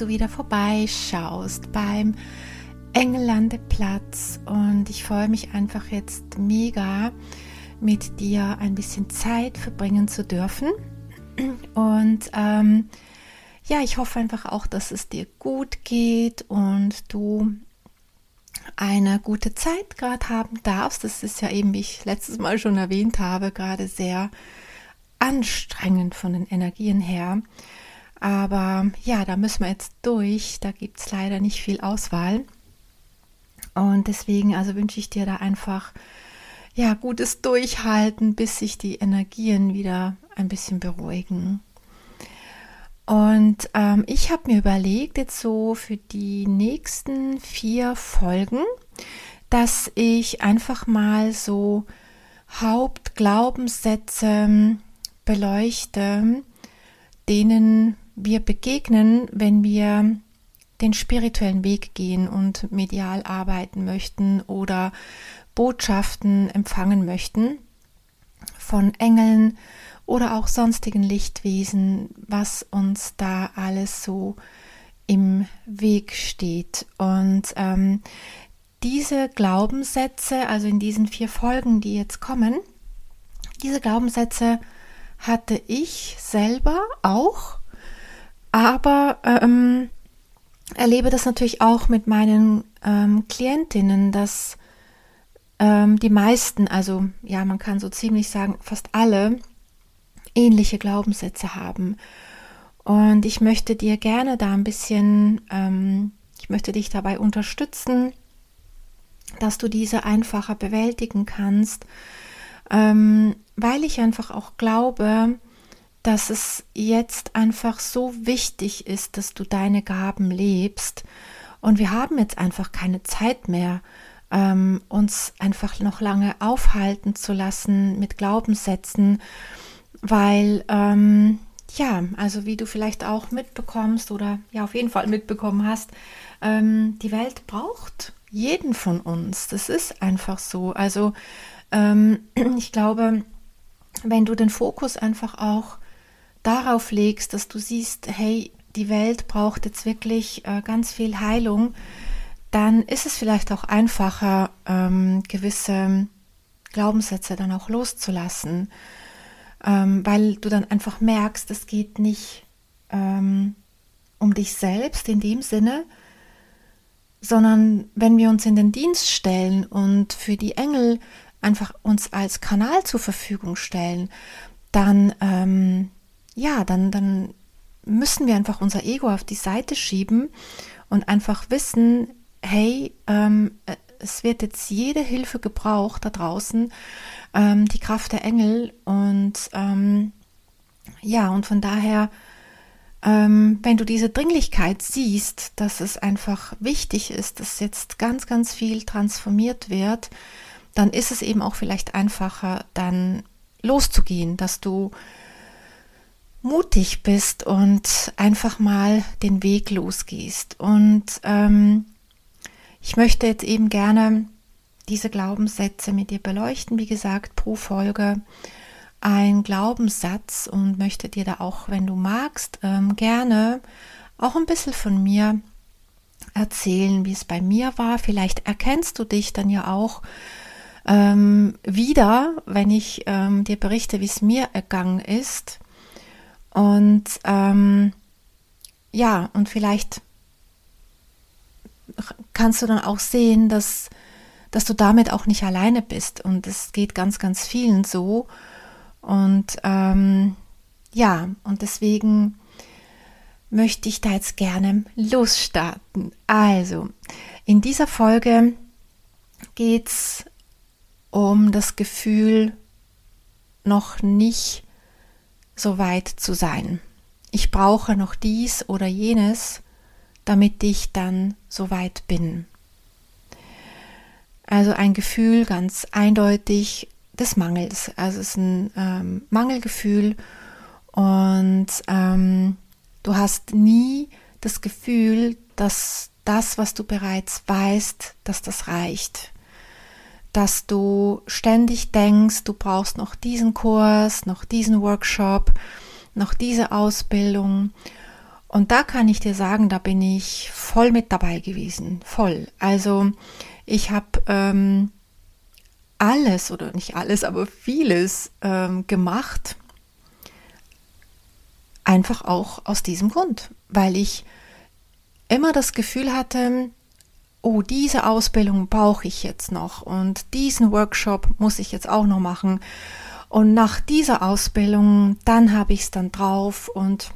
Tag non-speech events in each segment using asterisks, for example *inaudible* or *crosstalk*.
Du wieder vorbeischaust beim Engellandeplatz und ich freue mich einfach jetzt mega mit dir ein bisschen Zeit verbringen zu dürfen und ähm, ja, ich hoffe einfach auch, dass es dir gut geht und du eine gute Zeit gerade haben darfst. Das ist ja eben, wie ich letztes Mal schon erwähnt habe, gerade sehr anstrengend von den Energien her. Aber ja, da müssen wir jetzt durch. Da gibt es leider nicht viel Auswahl. Und deswegen, also wünsche ich dir da einfach ja gutes Durchhalten, bis sich die Energien wieder ein bisschen beruhigen. Und ähm, ich habe mir überlegt, jetzt so für die nächsten vier Folgen, dass ich einfach mal so Hauptglaubenssätze beleuchte, denen wir begegnen, wenn wir den spirituellen Weg gehen und medial arbeiten möchten oder Botschaften empfangen möchten von Engeln oder auch sonstigen Lichtwesen, was uns da alles so im Weg steht. Und ähm, diese Glaubenssätze, also in diesen vier Folgen, die jetzt kommen, diese Glaubenssätze hatte ich selber auch aber ähm, erlebe das natürlich auch mit meinen ähm, Klientinnen, dass ähm, die meisten, also ja, man kann so ziemlich sagen, fast alle ähnliche Glaubenssätze haben. Und ich möchte dir gerne da ein bisschen, ähm, ich möchte dich dabei unterstützen, dass du diese einfacher bewältigen kannst, ähm, weil ich einfach auch glaube, dass es jetzt einfach so wichtig ist, dass du deine Gaben lebst. Und wir haben jetzt einfach keine Zeit mehr, ähm, uns einfach noch lange aufhalten zu lassen mit Glaubenssätzen, weil ähm, ja, also wie du vielleicht auch mitbekommst oder ja auf jeden Fall mitbekommen hast, ähm, die Welt braucht jeden von uns. Das ist einfach so. Also ähm, *clears throat* ich glaube, wenn du den Fokus einfach auch darauf legst, dass du siehst, hey, die Welt braucht jetzt wirklich äh, ganz viel Heilung, dann ist es vielleicht auch einfacher, ähm, gewisse Glaubenssätze dann auch loszulassen, ähm, weil du dann einfach merkst, es geht nicht ähm, um dich selbst in dem Sinne, sondern wenn wir uns in den Dienst stellen und für die Engel einfach uns als Kanal zur Verfügung stellen, dann ähm, ja, dann, dann müssen wir einfach unser Ego auf die Seite schieben und einfach wissen, hey, ähm, es wird jetzt jede Hilfe gebraucht da draußen, ähm, die Kraft der Engel und ähm, ja, und von daher, ähm, wenn du diese Dringlichkeit siehst, dass es einfach wichtig ist, dass jetzt ganz, ganz viel transformiert wird, dann ist es eben auch vielleicht einfacher, dann loszugehen, dass du mutig bist und einfach mal den Weg losgehst. Und ähm, ich möchte jetzt eben gerne diese Glaubenssätze mit dir beleuchten. Wie gesagt, pro Folge ein Glaubenssatz und möchte dir da auch, wenn du magst, ähm, gerne auch ein bisschen von mir erzählen, wie es bei mir war. Vielleicht erkennst du dich dann ja auch ähm, wieder, wenn ich ähm, dir berichte, wie es mir ergangen ist. Und ähm, ja, und vielleicht kannst du dann auch sehen, dass, dass du damit auch nicht alleine bist. Und es geht ganz, ganz vielen so. Und ähm, ja, und deswegen möchte ich da jetzt gerne losstarten. Also, in dieser Folge geht es um das Gefühl, noch nicht so weit zu sein. ich brauche noch dies oder jenes, damit ich dann so weit bin. Also ein Gefühl ganz eindeutig des Mangels. Also es ist ein ähm, Mangelgefühl und ähm, du hast nie das Gefühl, dass das, was du bereits weißt, dass das reicht. Dass du ständig denkst, du brauchst noch diesen Kurs, noch diesen Workshop, noch diese Ausbildung. Und da kann ich dir sagen, da bin ich voll mit dabei gewesen, voll. Also ich habe ähm, alles oder nicht alles, aber vieles ähm, gemacht, einfach auch aus diesem Grund, weil ich immer das Gefühl hatte, oh, diese Ausbildung brauche ich jetzt noch und diesen Workshop muss ich jetzt auch noch machen. Und nach dieser Ausbildung, dann habe ich es dann drauf und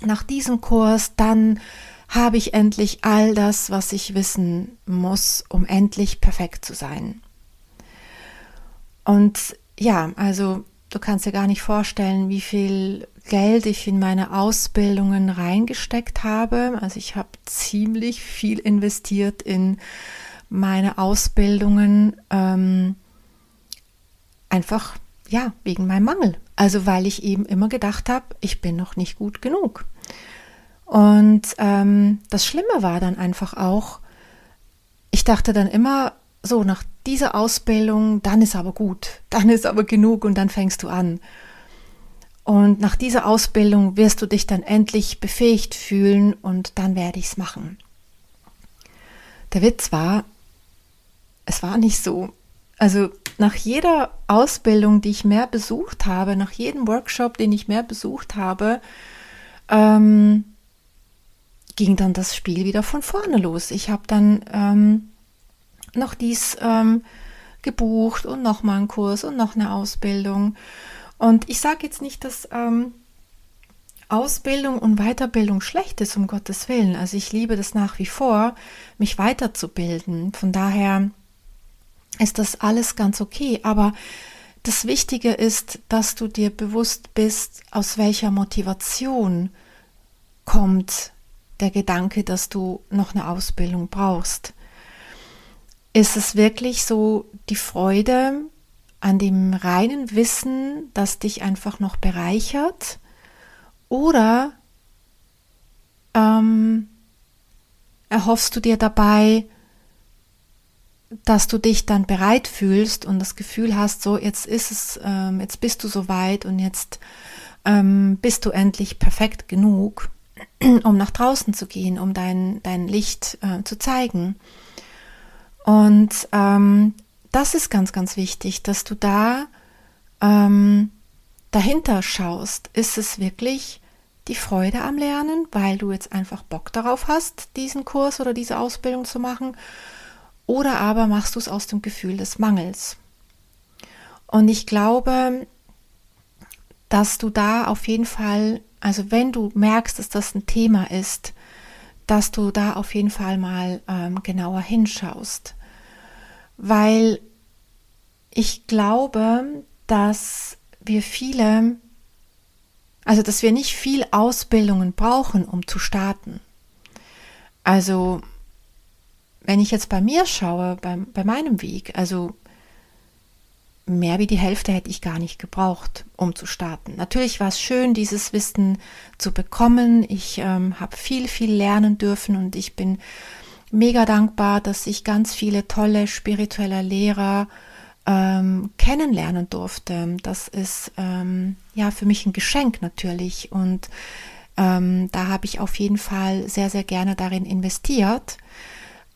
nach diesem Kurs, dann habe ich endlich all das, was ich wissen muss, um endlich perfekt zu sein. Und ja, also du kannst dir gar nicht vorstellen, wie viel Geld ich in meine Ausbildungen reingesteckt habe. Also ich habe ziemlich viel investiert in meine Ausbildungen, ähm, einfach ja wegen meinem Mangel. Also weil ich eben immer gedacht habe, ich bin noch nicht gut genug. Und ähm, das Schlimme war dann einfach auch, ich dachte dann immer, so nach dieser Ausbildung, dann ist aber gut, dann ist aber genug und dann fängst du an. Und nach dieser Ausbildung wirst du dich dann endlich befähigt fühlen und dann werde ich es machen. Der Witz war, es war nicht so. Also nach jeder Ausbildung, die ich mehr besucht habe, nach jedem Workshop, den ich mehr besucht habe, ähm, ging dann das Spiel wieder von vorne los. Ich habe dann ähm, noch dies ähm, gebucht und noch mal einen Kurs und noch eine Ausbildung. Und ich sage jetzt nicht, dass ähm, Ausbildung und Weiterbildung schlecht ist, um Gottes Willen. Also ich liebe das nach wie vor, mich weiterzubilden. Von daher ist das alles ganz okay. Aber das Wichtige ist, dass du dir bewusst bist, aus welcher Motivation kommt der Gedanke, dass du noch eine Ausbildung brauchst. Ist es wirklich so die Freude an dem reinen Wissen, das dich einfach noch bereichert? Oder ähm, erhoffst du dir dabei, dass du dich dann bereit fühlst und das Gefühl hast, so jetzt ist es, ähm, jetzt bist du so weit und jetzt ähm, bist du endlich perfekt genug, *clears throat* um nach draußen zu gehen, um dein, dein Licht äh, zu zeigen. Und ähm, das ist ganz, ganz wichtig, dass du da ähm, dahinter schaust. Ist es wirklich die Freude am Lernen, weil du jetzt einfach Bock darauf hast, diesen Kurs oder diese Ausbildung zu machen? Oder aber machst du es aus dem Gefühl des Mangels? Und ich glaube, dass du da auf jeden Fall, also wenn du merkst, dass das ein Thema ist, dass du da auf jeden Fall mal ähm, genauer hinschaust. Weil ich glaube, dass wir viele, also dass wir nicht viel Ausbildungen brauchen, um zu starten. Also wenn ich jetzt bei mir schaue, bei, bei meinem Weg, also mehr wie die Hälfte hätte ich gar nicht gebraucht, um zu starten. Natürlich war es schön, dieses Wissen zu bekommen. Ich ähm, habe viel, viel lernen dürfen und ich bin mega dankbar, dass ich ganz viele tolle spirituelle Lehrer ähm, kennenlernen durfte. Das ist ähm, ja für mich ein Geschenk natürlich und ähm, da habe ich auf jeden Fall sehr, sehr gerne darin investiert.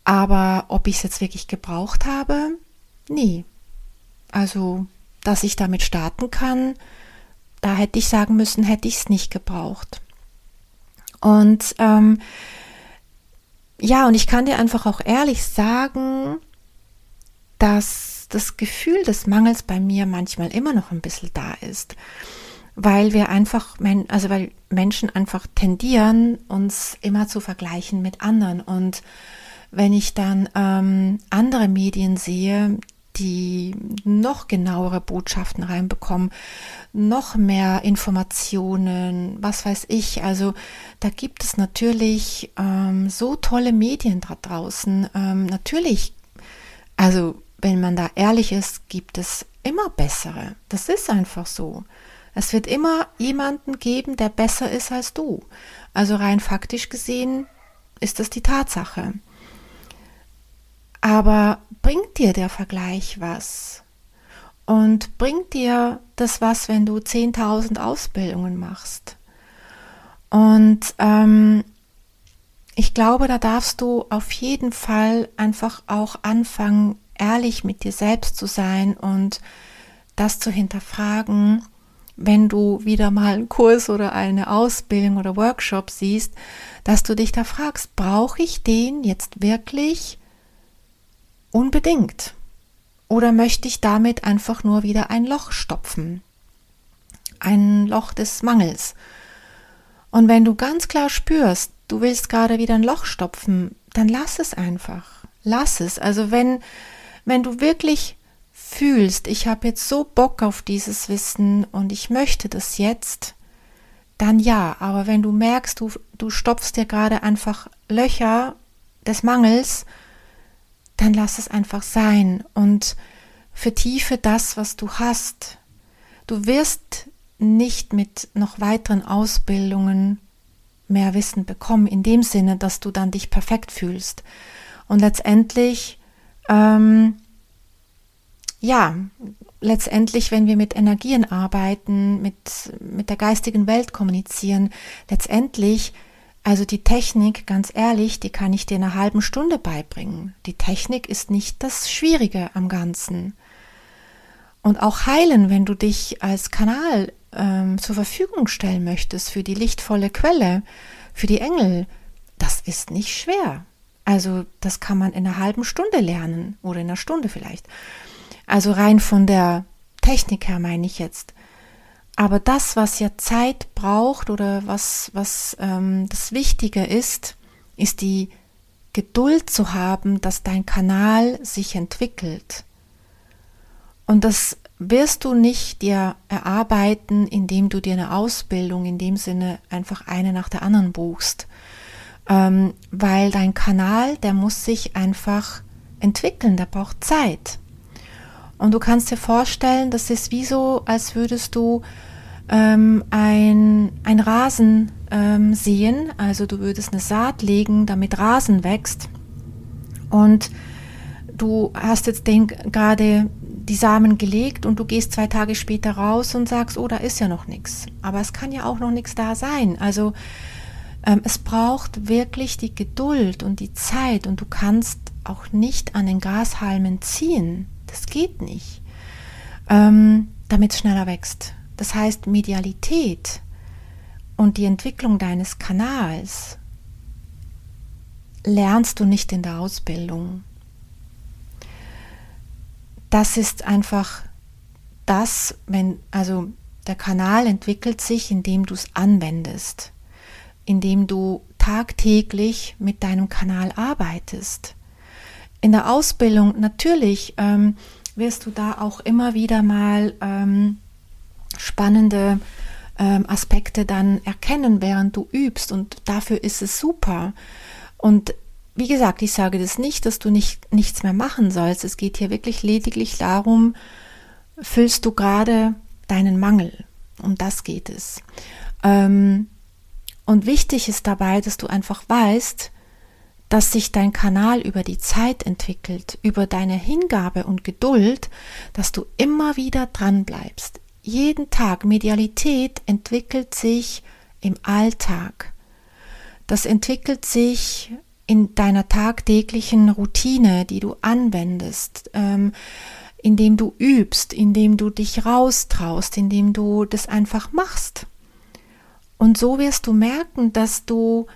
Aber ob ich es jetzt wirklich gebraucht habe, nie. Also, dass ich damit starten kann, da hätte ich sagen müssen, hätte ich es nicht gebraucht. Und ähm, ja, und ich kann dir einfach auch ehrlich sagen, dass das Gefühl des Mangels bei mir manchmal immer noch ein bisschen da ist, weil wir einfach, also weil Menschen einfach tendieren, uns immer zu vergleichen mit anderen. Und wenn ich dann ähm, andere Medien sehe, die noch genauere Botschaften reinbekommen, noch mehr Informationen, was weiß ich. Also da gibt es natürlich ähm, so tolle Medien da draußen. Ähm, natürlich, also wenn man da ehrlich ist, gibt es immer bessere. Das ist einfach so. Es wird immer jemanden geben, der besser ist als du. Also rein faktisch gesehen ist das die Tatsache. Aber bringt dir der Vergleich was? Und bringt dir das was, wenn du 10.000 Ausbildungen machst? Und ähm, ich glaube, da darfst du auf jeden Fall einfach auch anfangen, ehrlich mit dir selbst zu sein und das zu hinterfragen, wenn du wieder mal einen Kurs oder eine Ausbildung oder Workshop siehst, dass du dich da fragst, brauche ich den jetzt wirklich? Unbedingt. Oder möchte ich damit einfach nur wieder ein Loch stopfen? Ein Loch des Mangels. Und wenn du ganz klar spürst, du willst gerade wieder ein Loch stopfen, dann lass es einfach. Lass es. Also wenn, wenn du wirklich fühlst, ich habe jetzt so Bock auf dieses Wissen und ich möchte das jetzt, dann ja. Aber wenn du merkst, du, du stopfst dir gerade einfach Löcher des Mangels, dann lass es einfach sein und vertiefe das, was du hast. Du wirst nicht mit noch weiteren Ausbildungen mehr Wissen bekommen, in dem Sinne, dass du dann dich perfekt fühlst. Und letztendlich, ähm, ja, letztendlich, wenn wir mit Energien arbeiten, mit, mit der geistigen Welt kommunizieren, letztendlich also die Technik, ganz ehrlich, die kann ich dir in einer halben Stunde beibringen. Die Technik ist nicht das Schwierige am Ganzen. Und auch heilen, wenn du dich als Kanal ähm, zur Verfügung stellen möchtest für die lichtvolle Quelle, für die Engel, das ist nicht schwer. Also das kann man in einer halben Stunde lernen oder in einer Stunde vielleicht. Also rein von der Technik her meine ich jetzt. Aber das, was ja Zeit braucht oder was, was ähm, das Wichtige ist, ist die Geduld zu haben, dass dein Kanal sich entwickelt. Und das wirst du nicht dir erarbeiten, indem du dir eine Ausbildung in dem Sinne einfach eine nach der anderen buchst. Ähm, weil dein Kanal, der muss sich einfach entwickeln, der braucht Zeit. Und du kannst dir vorstellen, das ist wie so, als würdest du ähm, ein, ein Rasen ähm, sehen. Also du würdest eine Saat legen, damit Rasen wächst. Und du hast jetzt den gerade die Samen gelegt und du gehst zwei Tage später raus und sagst, oh, da ist ja noch nichts. Aber es kann ja auch noch nichts da sein. Also ähm, es braucht wirklich die Geduld und die Zeit und du kannst auch nicht an den Grashalmen ziehen. Das geht nicht, ähm, damit es schneller wächst. Das heißt, Medialität und die Entwicklung deines Kanals lernst du nicht in der Ausbildung. Das ist einfach das, wenn, also der Kanal entwickelt sich, indem du es anwendest, indem du tagtäglich mit deinem Kanal arbeitest. In der Ausbildung natürlich ähm, wirst du da auch immer wieder mal ähm, spannende ähm, Aspekte dann erkennen, während du übst. Und dafür ist es super. Und wie gesagt, ich sage das nicht, dass du nicht, nichts mehr machen sollst. Es geht hier wirklich lediglich darum, füllst du gerade deinen Mangel. Um das geht es. Ähm, und wichtig ist dabei, dass du einfach weißt, dass sich dein Kanal über die Zeit entwickelt, über deine Hingabe und Geduld, dass du immer wieder dran bleibst, jeden Tag. Medialität entwickelt sich im Alltag. Das entwickelt sich in deiner tagtäglichen Routine, die du anwendest, ähm, indem du übst, indem du dich raustraust, indem du das einfach machst. Und so wirst du merken, dass du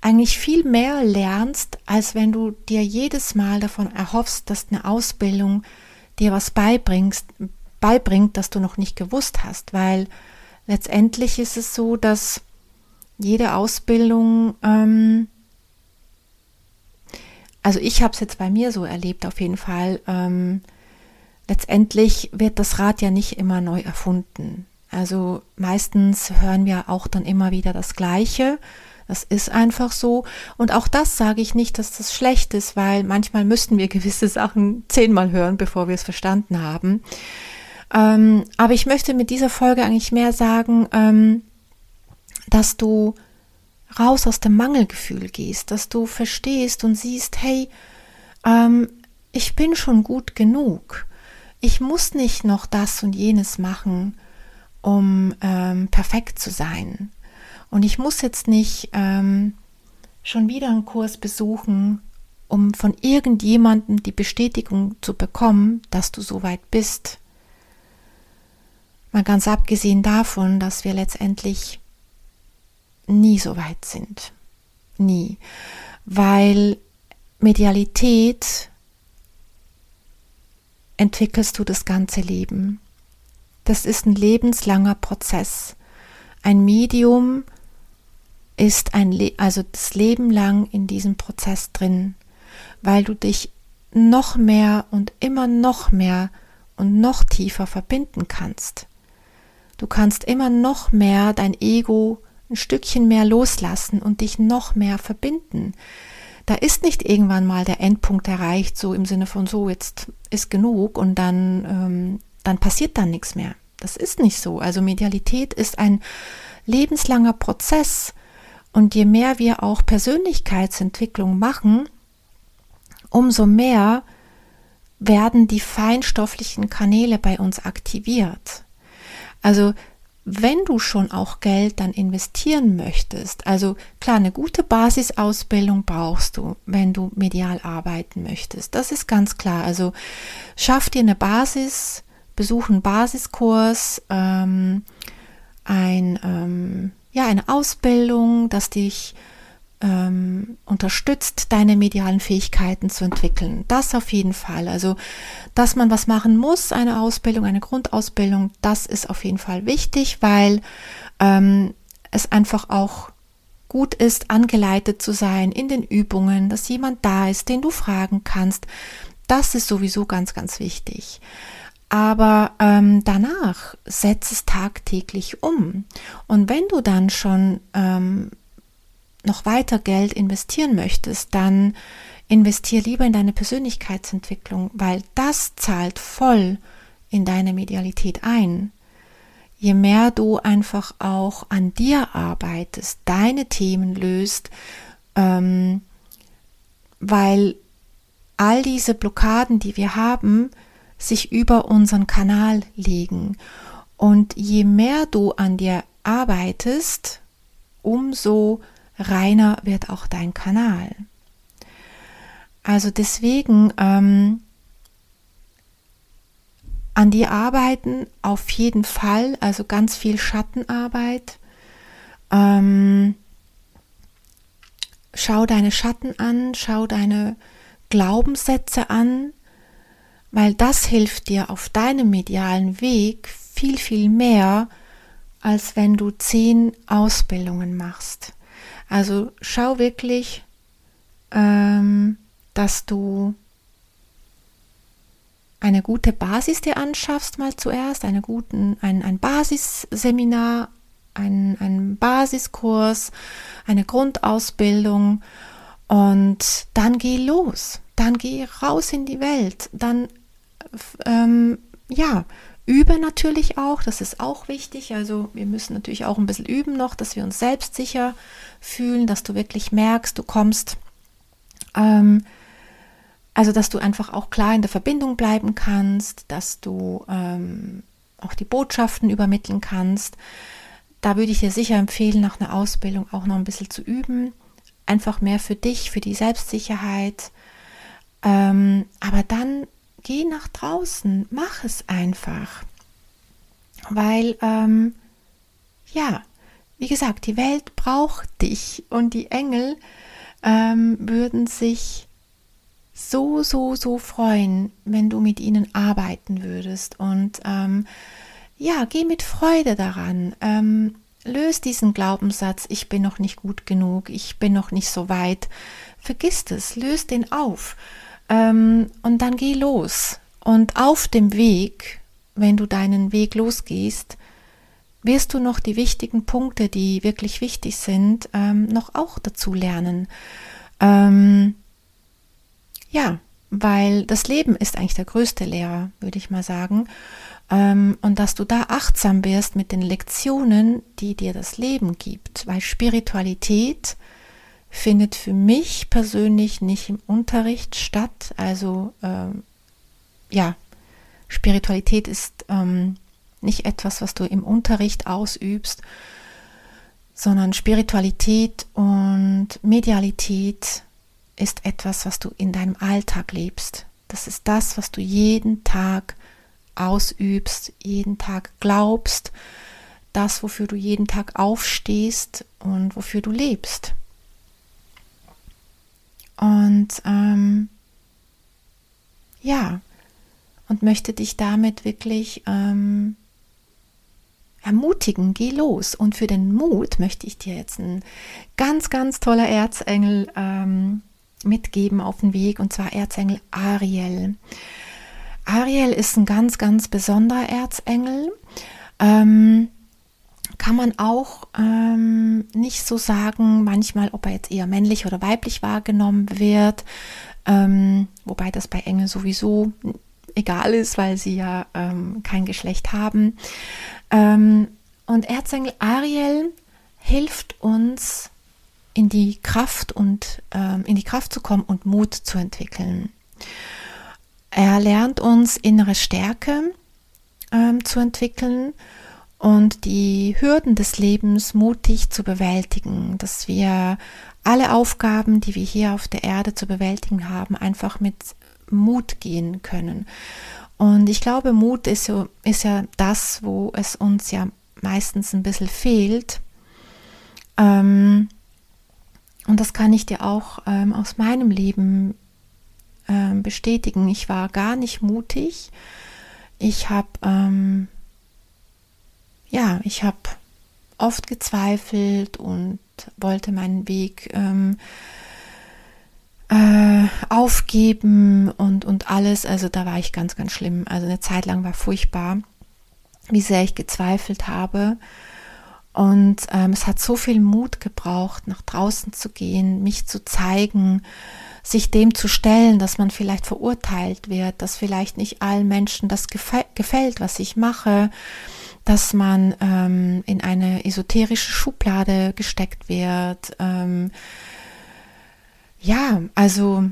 eigentlich viel mehr lernst, als wenn du dir jedes Mal davon erhoffst, dass eine Ausbildung dir was beibringst, beibringt, das du noch nicht gewusst hast, weil letztendlich ist es so, dass jede Ausbildung, ähm, also ich habe es jetzt bei mir so erlebt auf jeden Fall, ähm, letztendlich wird das Rad ja nicht immer neu erfunden. Also meistens hören wir auch dann immer wieder das Gleiche. Das ist einfach so. Und auch das sage ich nicht, dass das schlecht ist, weil manchmal müssten wir gewisse Sachen zehnmal hören, bevor wir es verstanden haben. Ähm, aber ich möchte mit dieser Folge eigentlich mehr sagen, ähm, dass du raus aus dem Mangelgefühl gehst, dass du verstehst und siehst, hey, ähm, ich bin schon gut genug. Ich muss nicht noch das und jenes machen, um ähm, perfekt zu sein. Und ich muss jetzt nicht ähm, schon wieder einen Kurs besuchen, um von irgendjemandem die Bestätigung zu bekommen, dass du so weit bist. Mal ganz abgesehen davon, dass wir letztendlich nie so weit sind. Nie. Weil Medialität entwickelst du das ganze Leben. Das ist ein lebenslanger Prozess. Ein Medium ist ein, Le also das Leben lang in diesem Prozess drin, weil du dich noch mehr und immer noch mehr und noch tiefer verbinden kannst. Du kannst immer noch mehr dein Ego ein Stückchen mehr loslassen und dich noch mehr verbinden. Da ist nicht irgendwann mal der Endpunkt erreicht, so im Sinne von so, jetzt ist genug und dann, ähm, dann passiert dann nichts mehr. Das ist nicht so. Also Medialität ist ein lebenslanger Prozess und je mehr wir auch Persönlichkeitsentwicklung machen, umso mehr werden die feinstofflichen Kanäle bei uns aktiviert. Also wenn du schon auch Geld dann investieren möchtest, also klar, eine gute Basisausbildung brauchst du, wenn du medial arbeiten möchtest. Das ist ganz klar. Also schaff dir eine Basis, besuch einen Basiskurs, ähm, ein, ähm, ja, eine Ausbildung, das dich ähm, unterstützt, deine medialen Fähigkeiten zu entwickeln. Das auf jeden Fall. Also, dass man was machen muss, eine Ausbildung, eine Grundausbildung, das ist auf jeden Fall wichtig, weil ähm, es einfach auch gut ist, angeleitet zu sein in den Übungen, dass jemand da ist, den du fragen kannst. Das ist sowieso ganz, ganz wichtig. Aber ähm, danach setz es tagtäglich um. Und wenn du dann schon ähm, noch weiter Geld investieren möchtest, dann investier lieber in deine Persönlichkeitsentwicklung, weil das zahlt voll in deine Medialität ein. Je mehr du einfach auch an dir arbeitest, deine Themen löst, ähm, weil all diese Blockaden, die wir haben, sich über unseren Kanal legen. Und je mehr du an dir arbeitest, umso reiner wird auch dein Kanal. Also deswegen ähm, an die arbeiten auf jeden Fall, also ganz viel Schattenarbeit. Ähm, schau deine Schatten an, schau deine Glaubenssätze an, weil das hilft dir auf deinem medialen Weg viel, viel mehr, als wenn du zehn Ausbildungen machst. Also schau wirklich, ähm, dass du eine gute Basis dir anschaffst, mal zuerst, eine guten, ein, ein Basisseminar, ein, ein Basiskurs, eine Grundausbildung und dann geh los, dann geh raus in die Welt, dann ähm, ja, Übe natürlich auch, das ist auch wichtig. Also wir müssen natürlich auch ein bisschen üben noch, dass wir uns selbstsicher fühlen, dass du wirklich merkst, du kommst, ähm, also dass du einfach auch klar in der Verbindung bleiben kannst, dass du ähm, auch die Botschaften übermitteln kannst. Da würde ich dir sicher empfehlen, nach einer Ausbildung auch noch ein bisschen zu üben. Einfach mehr für dich, für die Selbstsicherheit. Ähm, aber dann geh nach draußen, mach es einfach. Weil, ähm, ja, wie gesagt, die Welt braucht dich und die Engel ähm, würden sich so, so, so freuen, wenn du mit ihnen arbeiten würdest. Und ähm, ja, geh mit Freude daran. Ähm, löst diesen Glaubenssatz, ich bin noch nicht gut genug, ich bin noch nicht so weit. Vergiss es, löst den auf. Ähm, und dann geh los Und auf dem Weg, wenn du deinen Weg losgehst, wirst du noch die wichtigen Punkte, die wirklich wichtig sind, ähm, noch auch dazu lernen. Ähm, ja, weil das Leben ist eigentlich der größte Lehrer, würde ich mal sagen. Ähm, und dass du da achtsam wirst mit den Lektionen, die dir das Leben gibt, weil Spiritualität findet für mich persönlich nicht im Unterricht statt. Also ähm, ja, Spiritualität ist ähm, nicht etwas, was du im Unterricht ausübst, sondern Spiritualität und Medialität ist etwas, was du in deinem Alltag lebst. Das ist das, was du jeden Tag ausübst, jeden Tag glaubst, das, wofür du jeden Tag aufstehst und wofür du lebst. Und ähm, ja, und möchte dich damit wirklich ähm, ermutigen, geh los. Und für den Mut möchte ich dir jetzt ein ganz, ganz toller Erzengel ähm, mitgeben auf den Weg, und zwar Erzengel Ariel. Ariel ist ein ganz, ganz besonderer Erzengel. Ähm, kann man auch ähm, nicht so sagen, manchmal, ob er jetzt eher männlich oder weiblich wahrgenommen wird, ähm, wobei das bei Engeln sowieso egal ist, weil sie ja ähm, kein Geschlecht haben. Ähm, und Erzengel Ariel hilft uns in die Kraft und ähm, in die Kraft zu kommen und Mut zu entwickeln. Er lernt uns innere Stärke ähm, zu entwickeln und die Hürden des Lebens mutig zu bewältigen, dass wir alle Aufgaben, die wir hier auf der Erde zu bewältigen haben, einfach mit Mut gehen können. Und ich glaube, Mut ist, so, ist ja das, wo es uns ja meistens ein bisschen fehlt. Ähm, und das kann ich dir auch ähm, aus meinem Leben ähm, bestätigen. Ich war gar nicht mutig. Ich habe, ähm, ja, ich habe oft gezweifelt und wollte meinen Weg ähm, äh, aufgeben und, und alles. Also da war ich ganz, ganz schlimm. Also eine Zeit lang war furchtbar, wie sehr ich gezweifelt habe. Und ähm, es hat so viel Mut gebraucht, nach draußen zu gehen, mich zu zeigen, sich dem zu stellen, dass man vielleicht verurteilt wird, dass vielleicht nicht allen Menschen das gefällt, was ich mache, dass man ähm, in eine esoterische Schublade gesteckt wird. Ähm, ja, also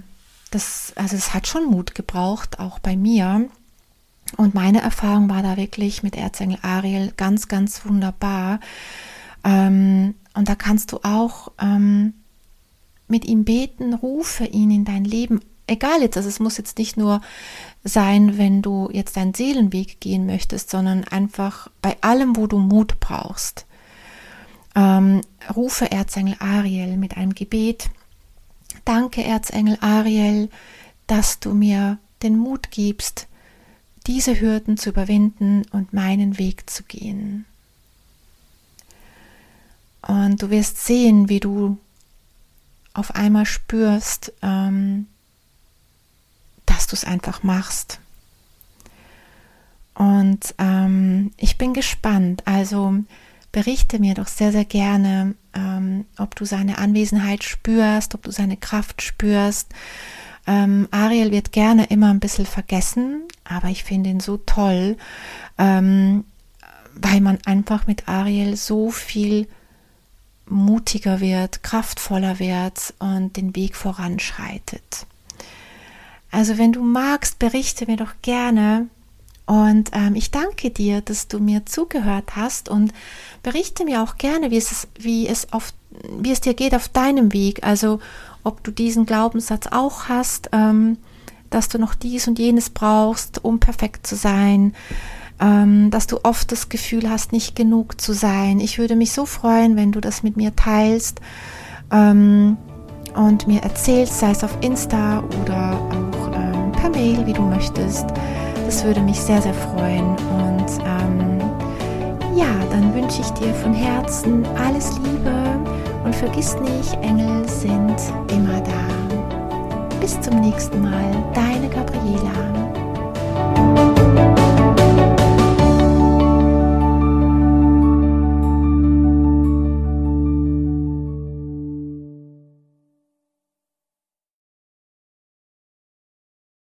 das, also es hat schon Mut gebraucht, auch bei mir. Und meine Erfahrung war da wirklich mit Erzengel Ariel ganz, ganz wunderbar. Ähm, und da kannst du auch ähm, mit ihm beten, rufe ihn in dein Leben. Egal jetzt, also es muss jetzt nicht nur sein, wenn du jetzt deinen Seelenweg gehen möchtest, sondern einfach bei allem, wo du Mut brauchst. Ähm, rufe Erzengel Ariel mit einem Gebet. Danke, Erzengel Ariel, dass du mir den Mut gibst, diese Hürden zu überwinden und meinen Weg zu gehen. Und du wirst sehen, wie du auf einmal spürst, ähm, du es einfach machst. Und ähm, ich bin gespannt. Also berichte mir doch sehr, sehr gerne, ähm, ob du seine Anwesenheit spürst, ob du seine Kraft spürst. Ähm, Ariel wird gerne immer ein bisschen vergessen, aber ich finde ihn so toll, ähm, weil man einfach mit Ariel so viel mutiger wird, kraftvoller wird und den Weg voranschreitet. Also wenn du magst, berichte mir doch gerne. Und ähm, ich danke dir, dass du mir zugehört hast und berichte mir auch gerne, wie es, wie es, auf, wie es dir geht auf deinem Weg. Also ob du diesen Glaubenssatz auch hast, ähm, dass du noch dies und jenes brauchst, um perfekt zu sein, ähm, dass du oft das Gefühl hast, nicht genug zu sein. Ich würde mich so freuen, wenn du das mit mir teilst ähm, und mir erzählst, sei es auf Insta oder per Mail, wie du möchtest. Das würde mich sehr, sehr freuen. Und ähm, ja, dann wünsche ich dir von Herzen alles Liebe und vergiss nicht, Engel sind immer da. Bis zum nächsten Mal, dein